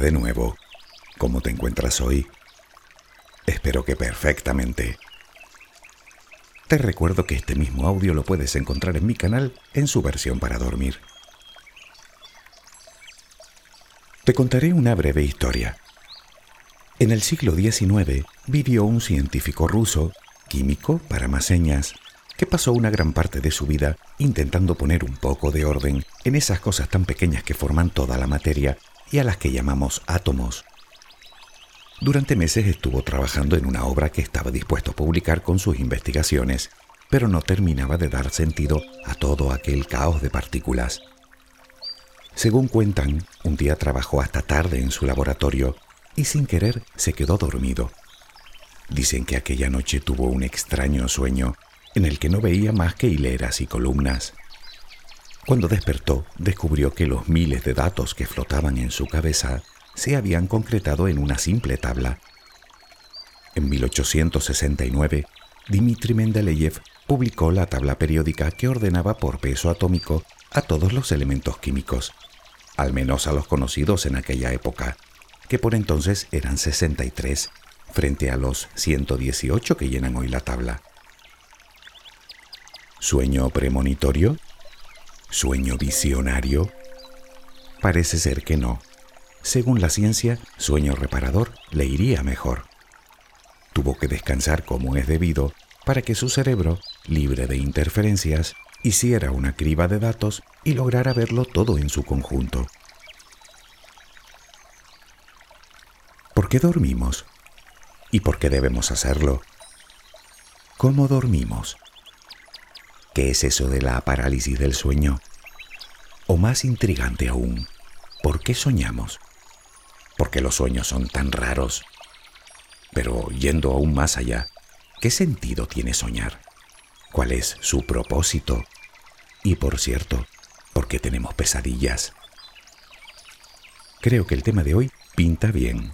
De nuevo. ¿Cómo te encuentras hoy? Espero que perfectamente. Te recuerdo que este mismo audio lo puedes encontrar en mi canal en su versión para dormir. Te contaré una breve historia. En el siglo XIX vivió un científico ruso, químico para más señas, que pasó una gran parte de su vida intentando poner un poco de orden en esas cosas tan pequeñas que forman toda la materia y a las que llamamos átomos. Durante meses estuvo trabajando en una obra que estaba dispuesto a publicar con sus investigaciones, pero no terminaba de dar sentido a todo aquel caos de partículas. Según cuentan, un día trabajó hasta tarde en su laboratorio y sin querer se quedó dormido. Dicen que aquella noche tuvo un extraño sueño en el que no veía más que hileras y columnas. Cuando despertó, descubrió que los miles de datos que flotaban en su cabeza se habían concretado en una simple tabla. En 1869, Dmitri Mendeleev publicó la tabla periódica que ordenaba por peso atómico a todos los elementos químicos, al menos a los conocidos en aquella época, que por entonces eran 63, frente a los 118 que llenan hoy la tabla. ¿Sueño premonitorio? ¿Sueño visionario? Parece ser que no. Según la ciencia, sueño reparador le iría mejor. Tuvo que descansar como es debido para que su cerebro, libre de interferencias, hiciera una criba de datos y lograra verlo todo en su conjunto. ¿Por qué dormimos? ¿Y por qué debemos hacerlo? ¿Cómo dormimos? ¿Qué es eso de la parálisis del sueño? O más intrigante aún, ¿por qué soñamos? ¿Por qué los sueños son tan raros? Pero yendo aún más allá, ¿qué sentido tiene soñar? ¿Cuál es su propósito? Y por cierto, ¿por qué tenemos pesadillas? Creo que el tema de hoy pinta bien.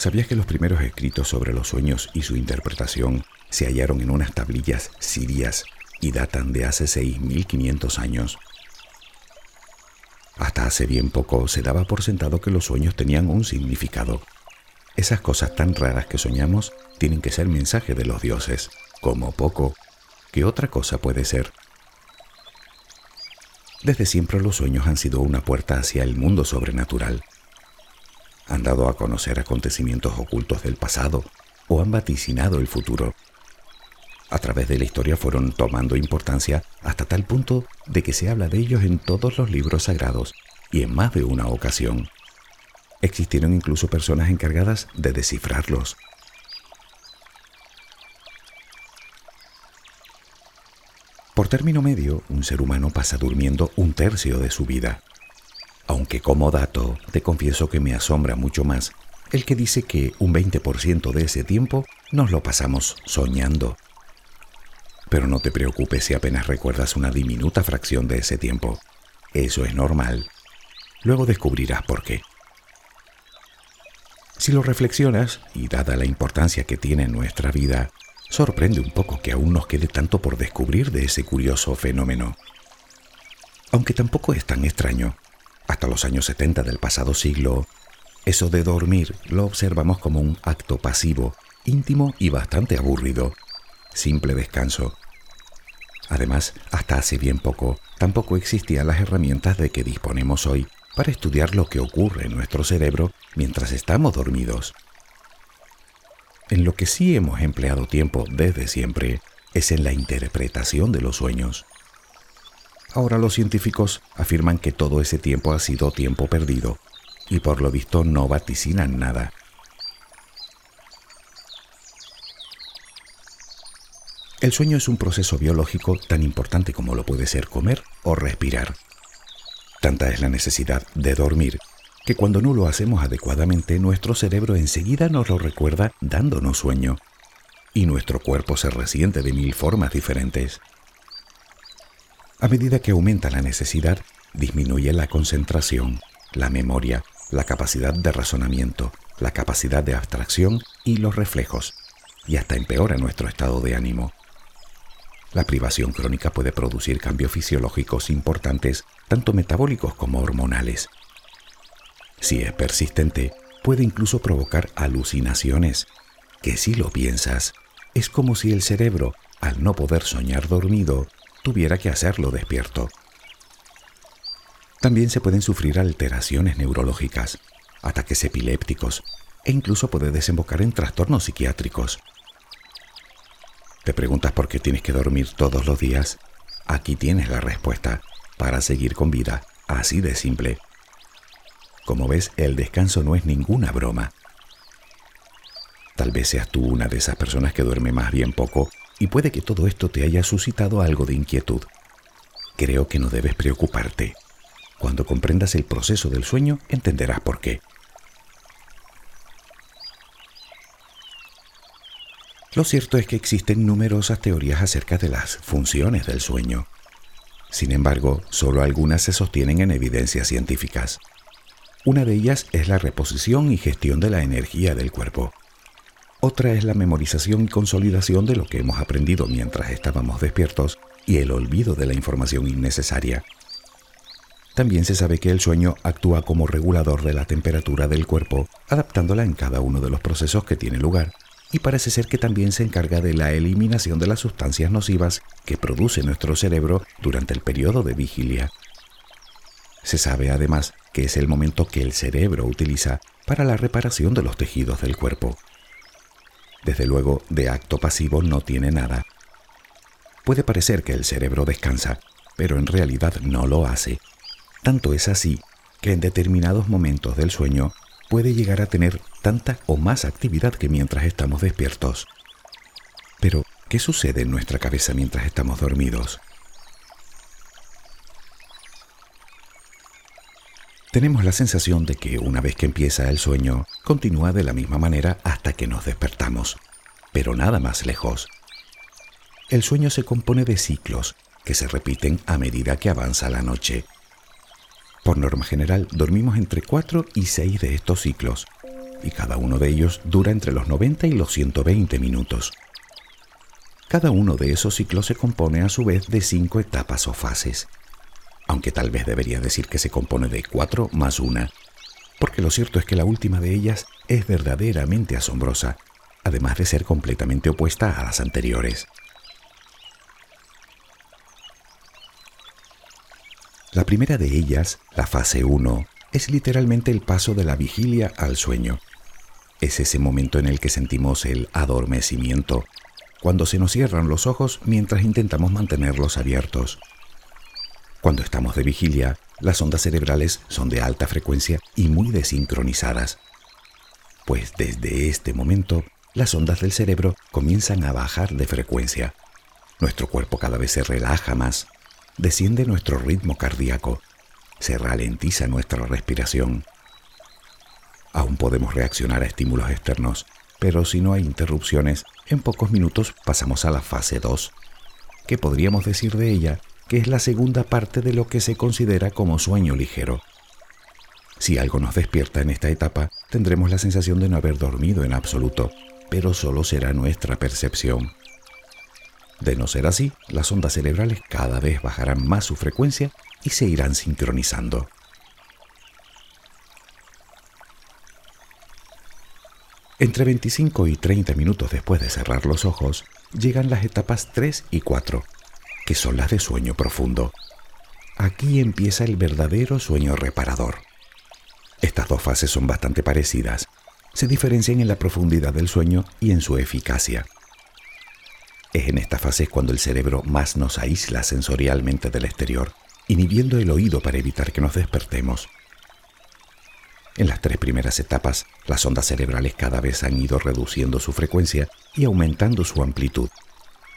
¿Sabías que los primeros escritos sobre los sueños y su interpretación se hallaron en unas tablillas sirias y datan de hace 6.500 años? Hasta hace bien poco se daba por sentado que los sueños tenían un significado. Esas cosas tan raras que soñamos tienen que ser mensaje de los dioses, como poco. ¿Qué otra cosa puede ser? Desde siempre los sueños han sido una puerta hacia el mundo sobrenatural han dado a conocer acontecimientos ocultos del pasado o han vaticinado el futuro. A través de la historia fueron tomando importancia hasta tal punto de que se habla de ellos en todos los libros sagrados y en más de una ocasión. Existieron incluso personas encargadas de descifrarlos. Por término medio, un ser humano pasa durmiendo un tercio de su vida aunque como dato te confieso que me asombra mucho más el que dice que un 20% de ese tiempo nos lo pasamos soñando. Pero no te preocupes si apenas recuerdas una diminuta fracción de ese tiempo. Eso es normal. Luego descubrirás por qué. Si lo reflexionas, y dada la importancia que tiene en nuestra vida, sorprende un poco que aún nos quede tanto por descubrir de ese curioso fenómeno. Aunque tampoco es tan extraño, hasta los años 70 del pasado siglo, eso de dormir lo observamos como un acto pasivo, íntimo y bastante aburrido. Simple descanso. Además, hasta hace bien poco, tampoco existían las herramientas de que disponemos hoy para estudiar lo que ocurre en nuestro cerebro mientras estamos dormidos. En lo que sí hemos empleado tiempo desde siempre es en la interpretación de los sueños. Ahora los científicos afirman que todo ese tiempo ha sido tiempo perdido y por lo visto no vaticinan nada. El sueño es un proceso biológico tan importante como lo puede ser comer o respirar. Tanta es la necesidad de dormir que cuando no lo hacemos adecuadamente nuestro cerebro enseguida nos lo recuerda dándonos sueño y nuestro cuerpo se resiente de mil formas diferentes. A medida que aumenta la necesidad, disminuye la concentración, la memoria, la capacidad de razonamiento, la capacidad de abstracción y los reflejos, y hasta empeora nuestro estado de ánimo. la privación crónica puede producir cambios fisiológicos importantes, tanto metabólicos como hormonales. Si es persistente, puede incluso provocar alucinaciones, que si lo piensas, es como si el cerebro, al no poder soñar dormido, tuviera que hacerlo despierto. También se pueden sufrir alteraciones neurológicas, ataques epilépticos e incluso puede desembocar en trastornos psiquiátricos. ¿Te preguntas por qué tienes que dormir todos los días? Aquí tienes la respuesta para seguir con vida, así de simple. Como ves, el descanso no es ninguna broma. Tal vez seas tú una de esas personas que duerme más bien poco y puede que todo esto te haya suscitado algo de inquietud. Creo que no debes preocuparte. Cuando comprendas el proceso del sueño, entenderás por qué. Lo cierto es que existen numerosas teorías acerca de las funciones del sueño. Sin embargo, solo algunas se sostienen en evidencias científicas. Una de ellas es la reposición y gestión de la energía del cuerpo. Otra es la memorización y consolidación de lo que hemos aprendido mientras estábamos despiertos y el olvido de la información innecesaria. También se sabe que el sueño actúa como regulador de la temperatura del cuerpo, adaptándola en cada uno de los procesos que tiene lugar, y parece ser que también se encarga de la eliminación de las sustancias nocivas que produce nuestro cerebro durante el periodo de vigilia. Se sabe además que es el momento que el cerebro utiliza para la reparación de los tejidos del cuerpo. Desde luego, de acto pasivo no tiene nada. Puede parecer que el cerebro descansa, pero en realidad no lo hace. Tanto es así que en determinados momentos del sueño puede llegar a tener tanta o más actividad que mientras estamos despiertos. Pero, ¿qué sucede en nuestra cabeza mientras estamos dormidos? Tenemos la sensación de que una vez que empieza el sueño, continúa de la misma manera hasta que nos despertamos, pero nada más lejos. El sueño se compone de ciclos que se repiten a medida que avanza la noche. Por norma general, dormimos entre 4 y 6 de estos ciclos, y cada uno de ellos dura entre los 90 y los 120 minutos. Cada uno de esos ciclos se compone a su vez de cinco etapas o fases aunque tal vez debería decir que se compone de cuatro más una, porque lo cierto es que la última de ellas es verdaderamente asombrosa, además de ser completamente opuesta a las anteriores. La primera de ellas, la fase 1, es literalmente el paso de la vigilia al sueño. Es ese momento en el que sentimos el adormecimiento, cuando se nos cierran los ojos mientras intentamos mantenerlos abiertos. Cuando estamos de vigilia, las ondas cerebrales son de alta frecuencia y muy desincronizadas. Pues desde este momento, las ondas del cerebro comienzan a bajar de frecuencia. Nuestro cuerpo cada vez se relaja más, desciende nuestro ritmo cardíaco, se ralentiza nuestra respiración. Aún podemos reaccionar a estímulos externos, pero si no hay interrupciones, en pocos minutos pasamos a la fase 2. ¿Qué podríamos decir de ella que es la segunda parte de lo que se considera como sueño ligero. Si algo nos despierta en esta etapa, tendremos la sensación de no haber dormido en absoluto, pero solo será nuestra percepción. De no ser así, las ondas cerebrales cada vez bajarán más su frecuencia y se irán sincronizando. Entre 25 y 30 minutos después de cerrar los ojos, llegan las etapas 3 y 4, que son las de sueño profundo. Aquí empieza el verdadero sueño reparador. Estas dos fases son bastante parecidas, se diferencian en la profundidad del sueño y en su eficacia. Es en esta fase cuando el cerebro más nos aísla sensorialmente del exterior, inhibiendo el oído para evitar que nos despertemos. En las tres primeras etapas, las ondas cerebrales cada vez han ido reduciendo su frecuencia y aumentando su amplitud,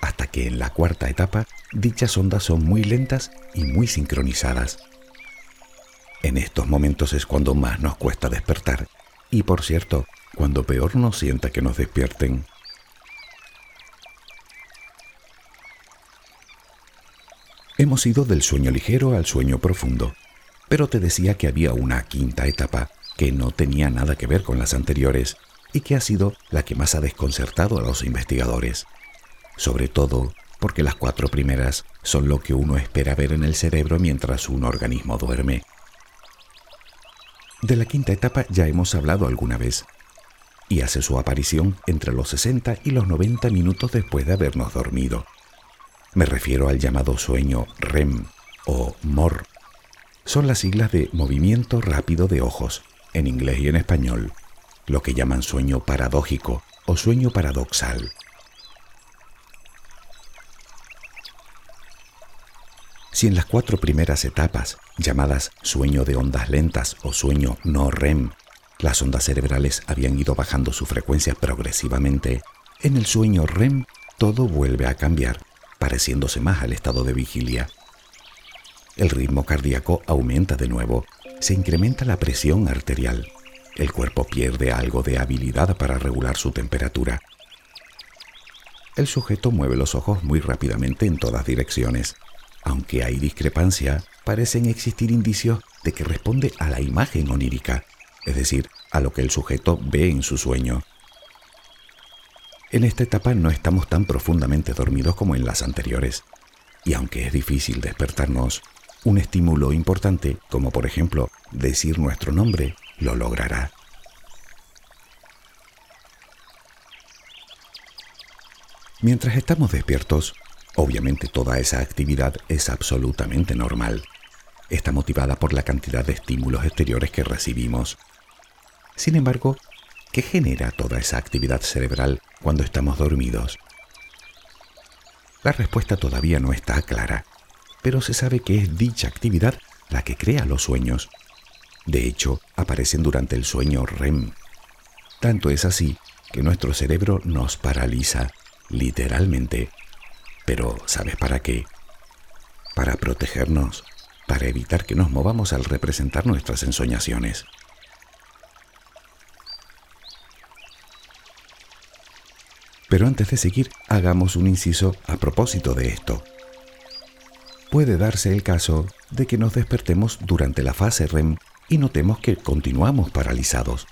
hasta que en la cuarta etapa dichas ondas son muy lentas y muy sincronizadas. En estos momentos es cuando más nos cuesta despertar y por cierto, cuando peor nos sienta que nos despierten. Hemos ido del sueño ligero al sueño profundo, pero te decía que había una quinta etapa que no tenía nada que ver con las anteriores y que ha sido la que más ha desconcertado a los investigadores sobre todo porque las cuatro primeras son lo que uno espera ver en el cerebro mientras un organismo duerme. De la quinta etapa ya hemos hablado alguna vez, y hace su aparición entre los 60 y los 90 minutos después de habernos dormido. Me refiero al llamado sueño REM o MOR. Son las siglas de movimiento rápido de ojos, en inglés y en español, lo que llaman sueño paradójico o sueño paradoxal. Si en las cuatro primeras etapas, llamadas sueño de ondas lentas o sueño no REM, las ondas cerebrales habían ido bajando su frecuencia progresivamente, en el sueño REM todo vuelve a cambiar pareciéndose más al estado de vigilia. El ritmo cardíaco aumenta de nuevo, se incrementa la presión arterial, el cuerpo pierde algo de habilidad para regular su temperatura. El sujeto mueve los ojos muy rápidamente en todas direcciones. Aunque hay discrepancia, parecen existir indicios de que responde a la imagen onírica, es decir, a lo que el sujeto ve en su sueño. En esta etapa no estamos tan profundamente dormidos como en las anteriores, y aunque es difícil despertarnos, un estímulo importante, como por ejemplo decir nuestro nombre, lo logrará. Mientras estamos despiertos, obviamente toda esa actividad es absolutamente normal. Está motivada por la cantidad de estímulos exteriores que recibimos. Sin embargo, ¿Qué genera toda esa actividad cerebral cuando estamos dormidos? La respuesta todavía no está clara, pero se sabe que es dicha actividad la que crea los sueños. De hecho, aparecen durante el sueño REM. Tanto es así que nuestro cerebro nos paraliza, literalmente. Pero ¿sabes para qué? Para protegernos, para evitar que nos movamos al representar nuestras ensoñaciones. Pero antes de seguir, hagamos un inciso a propósito de esto. Puede darse el caso de que nos despertemos durante la fase REM y notemos que continuamos paralizados.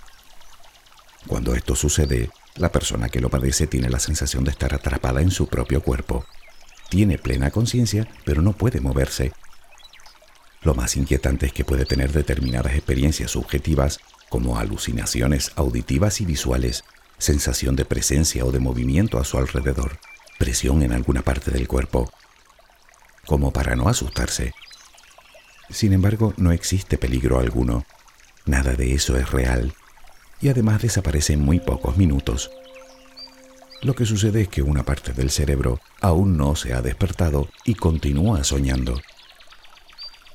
Cuando esto sucede, la persona que lo padece tiene la sensación de estar atrapada en su propio cuerpo. Tiene plena conciencia, pero no puede moverse. Lo más inquietante es que puede tener determinadas experiencias subjetivas, como alucinaciones auditivas y visuales, sensación de presencia o de movimiento a su alrededor, presión en alguna parte del cuerpo, como para no asustarse. Sin embargo, no existe peligro alguno. Nada de eso es real y además desaparece en muy pocos minutos. Lo que sucede es que una parte del cerebro aún no se ha despertado y continúa soñando.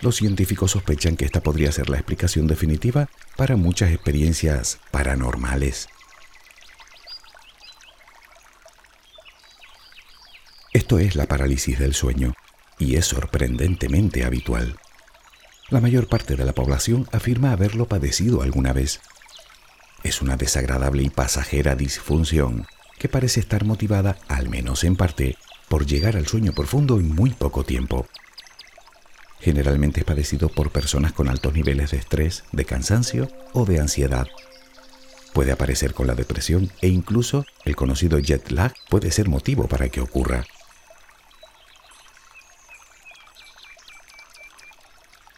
Los científicos sospechan que esta podría ser la explicación definitiva para muchas experiencias paranormales. Esto es la parálisis del sueño y es sorprendentemente habitual. La mayor parte de la población afirma haberlo padecido alguna vez. Es una desagradable y pasajera disfunción que parece estar motivada, al menos en parte, por llegar al sueño profundo en muy poco tiempo. Generalmente es padecido por personas con altos niveles de estrés, de cansancio o de ansiedad. Puede aparecer con la depresión e incluso el conocido jet lag puede ser motivo para que ocurra.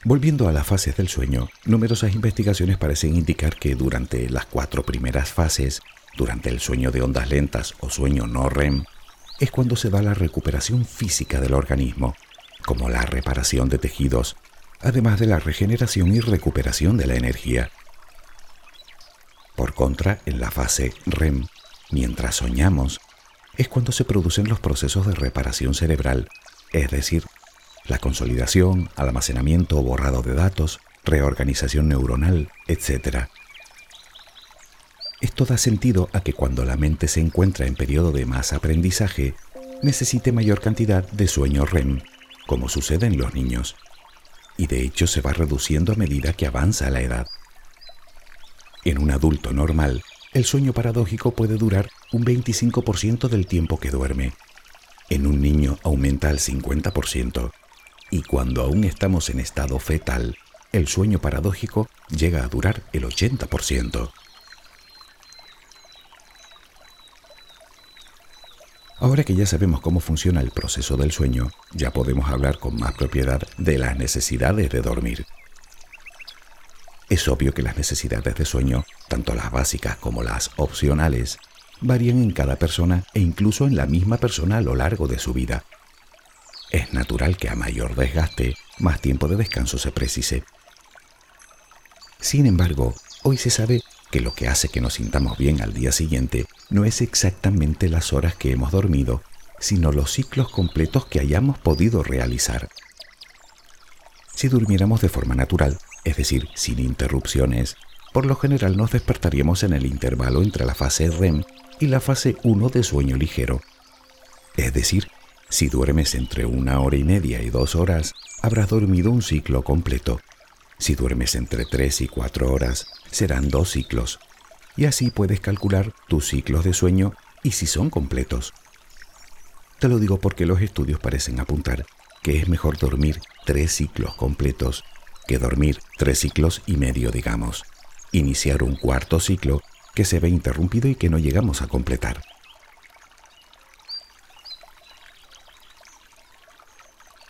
Volviendo a las fases del sueño, numerosas investigaciones parecen indicar que durante las cuatro primeras fases, durante el sueño de ondas lentas o sueño no REM, es cuando se da la recuperación física del organismo, como la reparación de tejidos, además de la regeneración y recuperación de la energía. Por contra, en la fase REM, mientras soñamos, es cuando se producen los procesos de reparación cerebral, es decir, la consolidación, almacenamiento o borrado de datos, reorganización neuronal, etc. Esto da sentido a que cuando la mente se encuentra en periodo de más aprendizaje, necesite mayor cantidad de sueño REM, como sucede en los niños, y de hecho se va reduciendo a medida que avanza la edad. En un adulto normal, el sueño paradójico puede durar un 25% del tiempo que duerme. En un niño aumenta al 50% y cuando aún estamos en estado fetal, el sueño paradójico llega a durar el 80%. Ahora que ya sabemos cómo funciona el proceso del sueño, ya podemos hablar con más propiedad de las necesidades de dormir. Es obvio que las necesidades de sueño, tanto las básicas como las opcionales, varían en cada persona e incluso en la misma persona a lo largo de su vida. Es natural que a mayor desgaste, más tiempo de descanso se precise. Sin embargo, hoy se sabe que lo que hace que nos sintamos bien al día siguiente no es exactamente las horas que hemos dormido, sino los ciclos completos que hayamos podido realizar. Si durmiéramos de forma natural, es decir, sin interrupciones, por lo general nos despertaríamos en el intervalo entre la fase REM y la fase 1 de sueño ligero. Es decir, si duermes entre una hora y media y dos horas, habrás dormido un ciclo completo. Si duermes entre 3 y 4 horas, serán dos ciclos. Y así puedes calcular tus ciclos de sueño y si son completos. Te lo digo porque los estudios parecen apuntar que es mejor dormir tres ciclos completos que dormir tres ciclos y medio, digamos. Iniciar un cuarto ciclo que se ve interrumpido y que no llegamos a completar.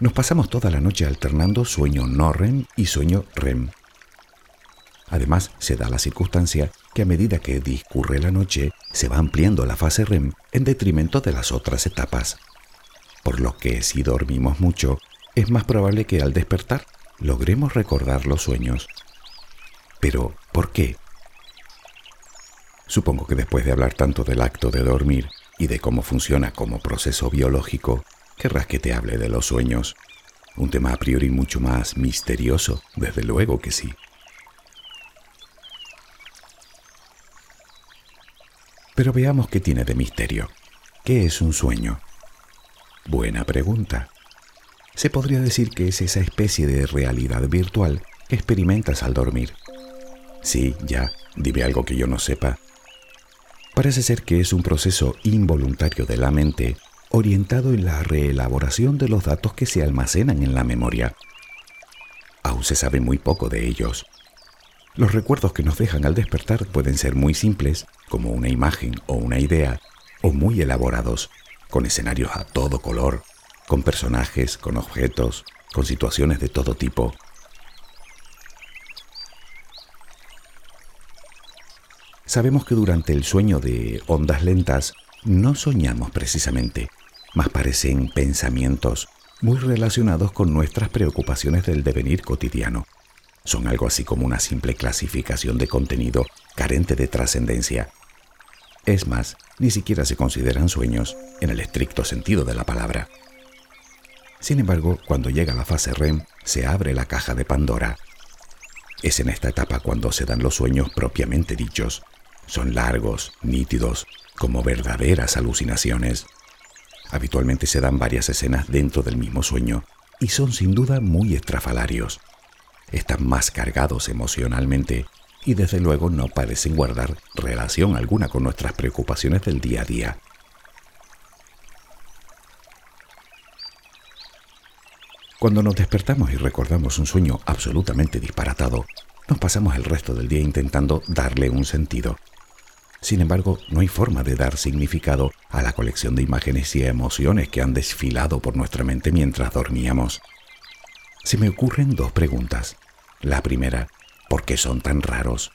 Nos pasamos toda la noche alternando sueño no REM y sueño REM. Además, se da la circunstancia que a medida que discurre la noche, se va ampliando la fase REM en detrimento de las otras etapas. Por lo que si dormimos mucho, es más probable que al despertar logremos recordar los sueños. Pero, ¿por qué? Supongo que después de hablar tanto del acto de dormir y de cómo funciona como proceso biológico, querrás que te hable de los sueños. Un tema a priori mucho más misterioso, desde luego que sí. Pero veamos qué tiene de misterio. ¿Qué es un sueño? Buena pregunta. Se podría decir que es esa especie de realidad virtual que experimentas al dormir. Sí, ya, dime algo que yo no sepa. Parece ser que es un proceso involuntario de la mente orientado en la reelaboración de los datos que se almacenan en la memoria. Aún se sabe muy poco de ellos. Los recuerdos que nos dejan al despertar pueden ser muy simples, como una imagen o una idea, o muy elaborados, con escenarios a todo color, con personajes, con objetos, con situaciones de todo tipo. Sabemos que durante el sueño de ondas lentas no soñamos precisamente, más parecen pensamientos muy relacionados con nuestras preocupaciones del devenir cotidiano. Son algo así como una simple clasificación de contenido carente de trascendencia. Es más, ni siquiera se consideran sueños en el estricto sentido de la palabra. Sin embargo, cuando llega la fase REM, se abre la caja de Pandora. Es en esta etapa cuando se dan los sueños propiamente dichos. Son largos, nítidos, como verdaderas alucinaciones. Habitualmente se dan varias escenas dentro del mismo sueño y son sin duda muy estrafalarios. Están más cargados emocionalmente y desde luego no parecen guardar relación alguna con nuestras preocupaciones del día a día. Cuando nos despertamos y recordamos un sueño absolutamente disparatado, nos pasamos el resto del día intentando darle un sentido. Sin embargo, no hay forma de dar significado a la colección de imágenes y emociones que han desfilado por nuestra mente mientras dormíamos. Se me ocurren dos preguntas. La primera, ¿por qué son tan raros?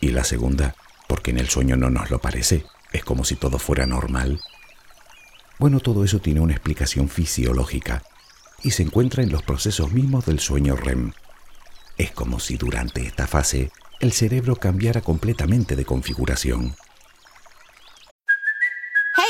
Y la segunda, porque en el sueño no nos lo parece, es como si todo fuera normal. Bueno, todo eso tiene una explicación fisiológica y se encuentra en los procesos mismos del sueño REM. Es como si durante esta fase el cerebro cambiara completamente de configuración.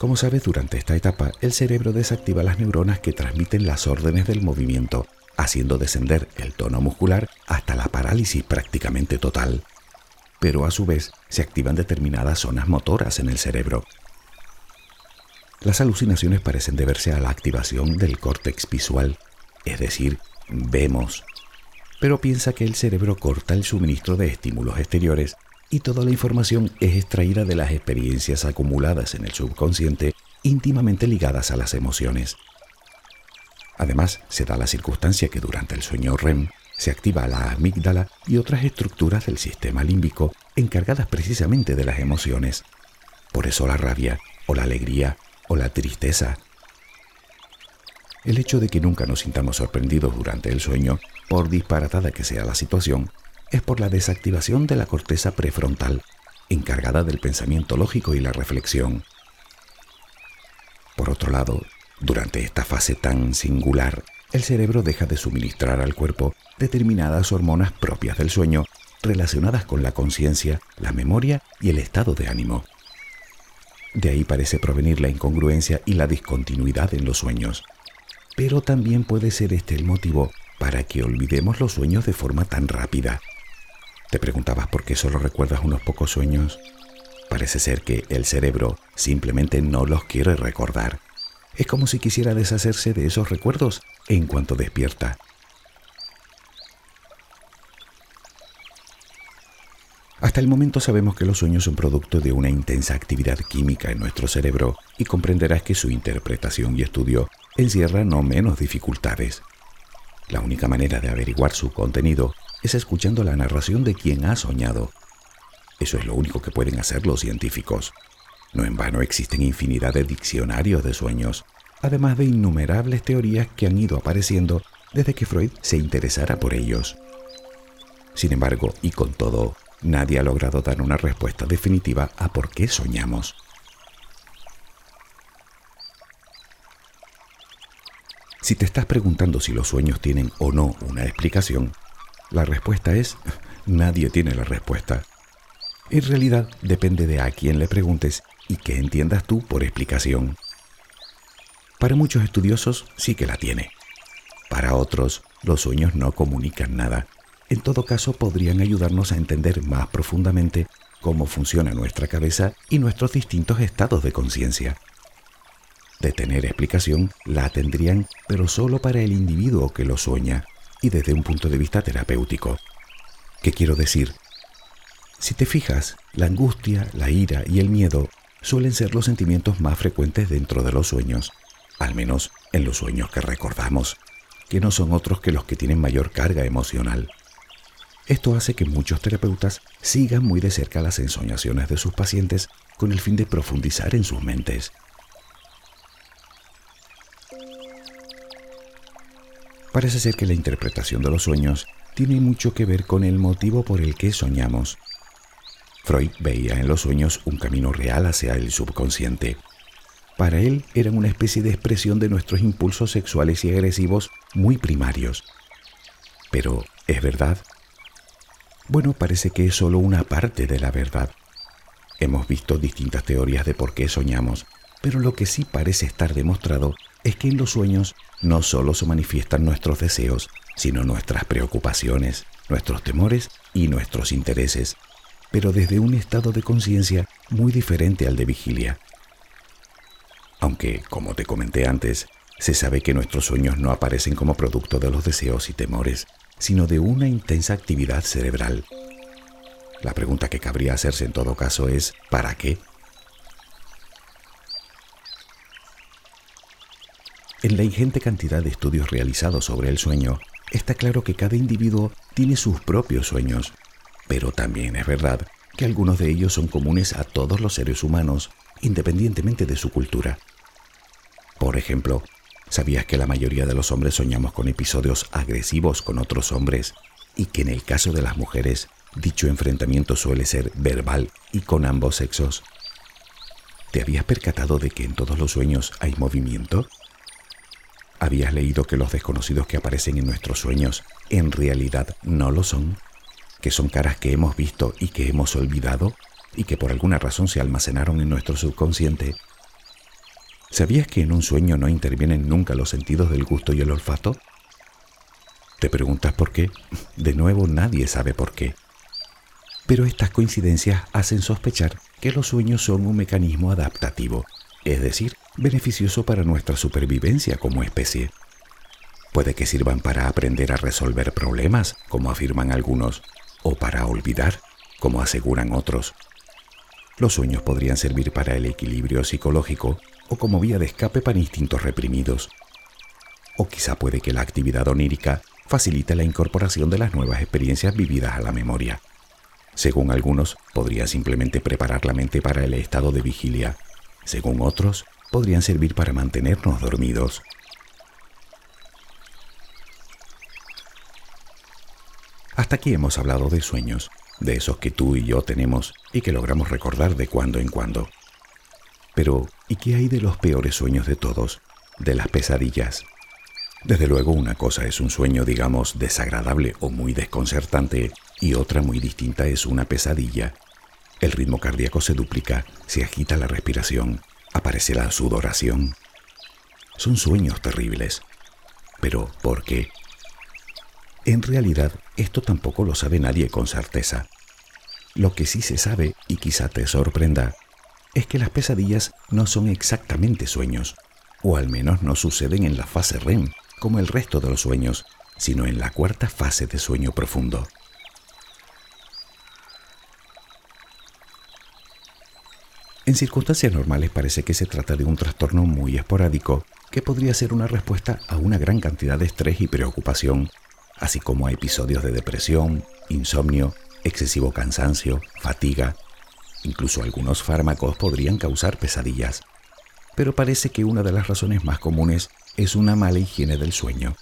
Como sabes, durante esta etapa el cerebro desactiva las neuronas que transmiten las órdenes del movimiento, haciendo descender el tono muscular hasta la parálisis prácticamente total. pero a su vez se activan determinadas zonas motoras en el cerebro. Las alucinaciones parecen deberse a la activación del córtex visual, es decir, vemos. Pero piensa que el cerebro corta el suministro de estímulos exteriores y toda la información es extraída de las experiencias acumuladas en el subconsciente íntimamente ligadas a las emociones. Además, se da la circunstancia que durante el sueño REM se activa la amígdala y otras estructuras del sistema límbico encargadas precisamente de las emociones. Por eso la rabia, o la alegría, o la tristeza. El hecho de que nunca nos sintamos sorprendidos durante el sueño, por disparatada que sea la situación, es por la desactivación de la corteza prefrontal, encargada del pensamiento lógico y la reflexión. Por otro lado, durante esta fase tan singular, el cerebro deja de suministrar al cuerpo determinadas hormonas propias del sueño relacionadas con la conciencia, la memoria y el estado de ánimo. De ahí parece provenir la incongruencia y la discontinuidad en los sueños. Pero también puede ser este el motivo para que olvidemos los sueños de forma tan rápida. ¿Te preguntabas por qué solo recuerdas unos pocos sueños? Parece ser que el cerebro simplemente no los quiere recordar. Es como si quisiera deshacerse de esos recuerdos en cuanto despierta. Hasta el momento sabemos que los sueños son producto de una intensa actividad química en nuestro cerebro y comprenderás que su interpretación y estudio encierra no menos dificultades. La única manera de averiguar su contenido es escuchando la narración de quien ha soñado. Eso es lo único que pueden hacer los científicos. No en vano existen infinidad de diccionarios de sueños, además de innumerables teorías que han ido apareciendo desde que Freud se interesara por ellos. Sin embargo, y con todo, nadie ha logrado dar una respuesta definitiva a por qué soñamos. Si te estás preguntando si los sueños tienen o no una explicación, la respuesta es nadie tiene la respuesta. En realidad depende de a quién le preguntes y qué entiendas tú por explicación. Para muchos estudiosos sí que la tiene. Para otros, los sueños no comunican nada. En todo caso, podrían ayudarnos a entender más profundamente cómo funciona nuestra cabeza y nuestros distintos estados de conciencia. De tener explicación, la tendrían, pero solo para el individuo que lo sueña y desde un punto de vista terapéutico. ¿Qué quiero decir? Si te fijas, la angustia, la ira y el miedo suelen ser los sentimientos más frecuentes dentro de los sueños, al menos en los sueños que recordamos, que no son otros que los que tienen mayor carga emocional. Esto hace que muchos terapeutas sigan muy de cerca las ensoñaciones de sus pacientes con el fin de profundizar en sus mentes. Parece ser que la interpretación de los sueños tiene mucho que ver con el motivo por el que soñamos Freud veía en los sueños un camino real hacia el subconsciente. Para él eran una especie de expresión de nuestros impulsos sexuales y agresivos muy primarios. Pero, ¿es verdad? Bueno, parece que es solo una parte de la verdad. Hemos visto distintas teorías de por qué soñamos, pero lo que sí parece estar demostrado es que en los sueños no solo se manifiestan nuestros deseos, sino nuestras preocupaciones, nuestros temores y nuestros intereses, pero desde un estado de conciencia muy diferente al de vigilia. Aunque, como te comenté antes, se sabe que nuestros sueños no aparecen como producto de los deseos y temores, sino de una intensa actividad cerebral. La pregunta que cabría hacerse en todo caso es, ¿para qué? En la ingente cantidad de estudios realizados sobre el sueño, está claro que cada individuo tiene sus propios sueños pero también es verdad que algunos de ellos son comunes a todos los seres humanos, independientemente de su cultura. Por ejemplo, ¿sabías que la mayoría de los hombres soñamos con episodios agresivos con otros hombres y que en el caso de las mujeres dicho enfrentamiento suele ser verbal y con ambos sexos? ¿Te habías percatado de que en todos los sueños hay movimiento? ¿Habías leído que los desconocidos que aparecen en nuestros sueños en realidad no lo son? que son caras que hemos visto y que hemos olvidado y que por alguna razón se almacenaron en nuestro subconsciente. ¿Sabías que en un sueño no intervienen nunca los sentidos del gusto y el olfato? ¿Te preguntas por qué? De nuevo nadie sabe por qué. Pero estas coincidencias hacen sospechar que los sueños son un mecanismo adaptativo, es decir, beneficioso para nuestra supervivencia como especie. Puede que sirvan para aprender a resolver problemas, como afirman algunos, o para olvidar, como aseguran otros. Los sueños podrían servir para el equilibrio psicológico o como vía de escape para instintos reprimidos. O quizá puede que la actividad onírica facilite la incorporación de las nuevas experiencias vividas a la memoria. Según algunos, podría simplemente preparar la mente para el estado de vigilia. Según otros, podrían servir para mantenernos dormidos. Hasta aquí hemos hablado de sueños, de esos que tú y yo tenemos y que logramos recordar de cuando en cuando. Pero, ¿y qué hay de los peores sueños de todos? De las pesadillas. Desde luego una cosa es un sueño, digamos, desagradable o muy desconcertante y otra muy distinta es una pesadilla. El ritmo cardíaco se duplica, se agita la respiración, aparece la sudoración. Son sueños terribles. Pero, ¿por qué? En realidad, esto tampoco lo sabe nadie con certeza. Lo que sí se sabe, y quizá te sorprenda, es que las pesadillas no son exactamente sueños, o al menos no suceden en la fase REM, como el resto de los sueños, sino en la cuarta fase de sueño profundo. En circunstancias normales parece que se trata de un trastorno muy esporádico que podría ser una respuesta a una gran cantidad de estrés y preocupación así como a episodios de depresión, insomnio, excesivo cansancio, fatiga. Incluso algunos fármacos podrían causar pesadillas. Pero parece que una de las razones más comunes es una mala higiene del sueño.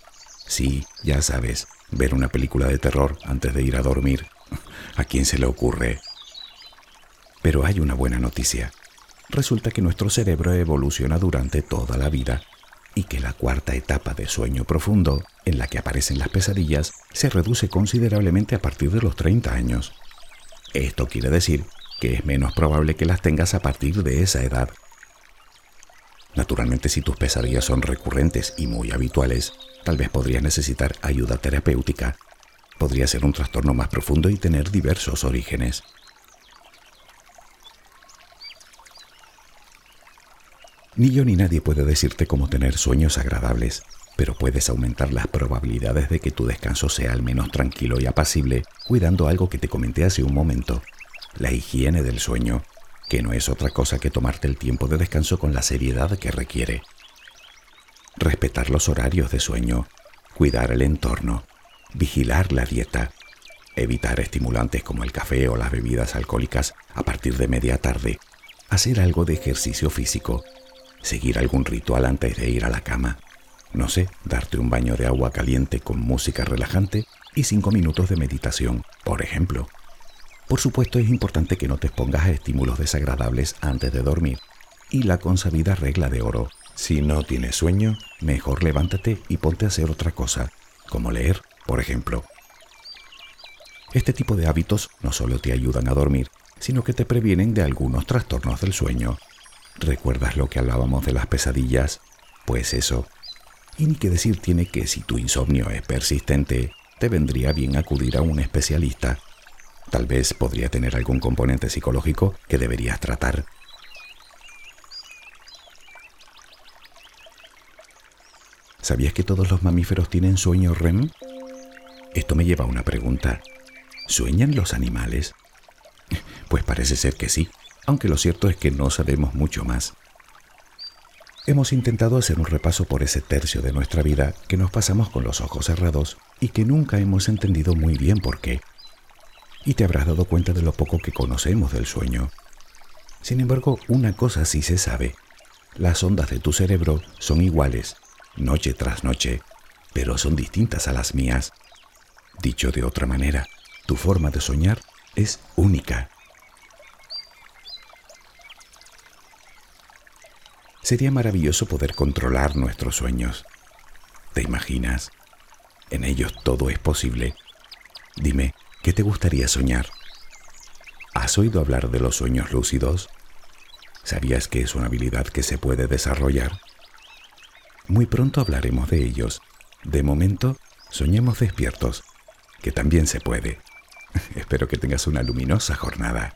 Sí, ya sabes, ver una película de terror antes de ir a dormir. ¿A quién se le ocurre? Pero hay una buena noticia. Resulta que nuestro cerebro evoluciona durante toda la vida y que la cuarta etapa de sueño profundo, en la que aparecen las pesadillas, se reduce considerablemente a partir de los 30 años. Esto quiere decir que es menos probable que las tengas a partir de esa edad. Naturalmente, si tus pesadillas son recurrentes y muy habituales, tal vez podrías necesitar ayuda terapéutica. Podría ser un trastorno más profundo y tener diversos orígenes. Ni yo ni nadie puede decirte cómo tener sueños agradables, pero puedes aumentar las probabilidades de que tu descanso sea al menos tranquilo y apacible, cuidando algo que te comenté hace un momento, la higiene del sueño, que no es otra cosa que tomarte el tiempo de descanso con la seriedad que requiere. Respetar los horarios de sueño, cuidar el entorno, vigilar la dieta, evitar estimulantes como el café o las bebidas alcohólicas a partir de media tarde, hacer algo de ejercicio físico, seguir algún ritual antes de ir a la cama. No sé, darte un baño de agua caliente con música relajante y cinco minutos de meditación, por ejemplo. Por supuesto es importante que no te expongas a estímulos desagradables antes de dormir. Y la consabida regla de oro, si no tienes sueño, mejor levántate y ponte a hacer otra cosa, como leer, por ejemplo. Este tipo de hábitos no solo te ayudan a dormir, sino que te previenen de algunos trastornos del sueño, ¿Recuerdas lo que hablábamos de las pesadillas? Pues eso. Y ni que decir tiene que si tu insomnio es persistente, te vendría bien acudir a un especialista. Tal vez podría tener algún componente psicológico que deberías tratar. ¿Sabías que todos los mamíferos tienen sueño REM? Esto me lleva a una pregunta. ¿Sueñan los animales? Pues parece ser que sí aunque lo cierto es que no sabemos mucho más. Hemos intentado hacer un repaso por ese tercio de nuestra vida que nos pasamos con los ojos cerrados y que nunca hemos entendido muy bien por qué. Y te habrás dado cuenta de lo poco que conocemos del sueño. Sin embargo, una cosa sí se sabe. Las ondas de tu cerebro son iguales, noche tras noche, pero son distintas a las mías. Dicho de otra manera, tu forma de soñar es única. Sería maravilloso poder controlar nuestros sueños. ¿Te imaginas? En ellos todo es posible. Dime, ¿qué te gustaría soñar? ¿Has oído hablar de los sueños lúcidos? ¿Sabías que es una habilidad que se puede desarrollar? Muy pronto hablaremos de ellos. De momento, soñemos despiertos, que también se puede. Espero que tengas una luminosa jornada.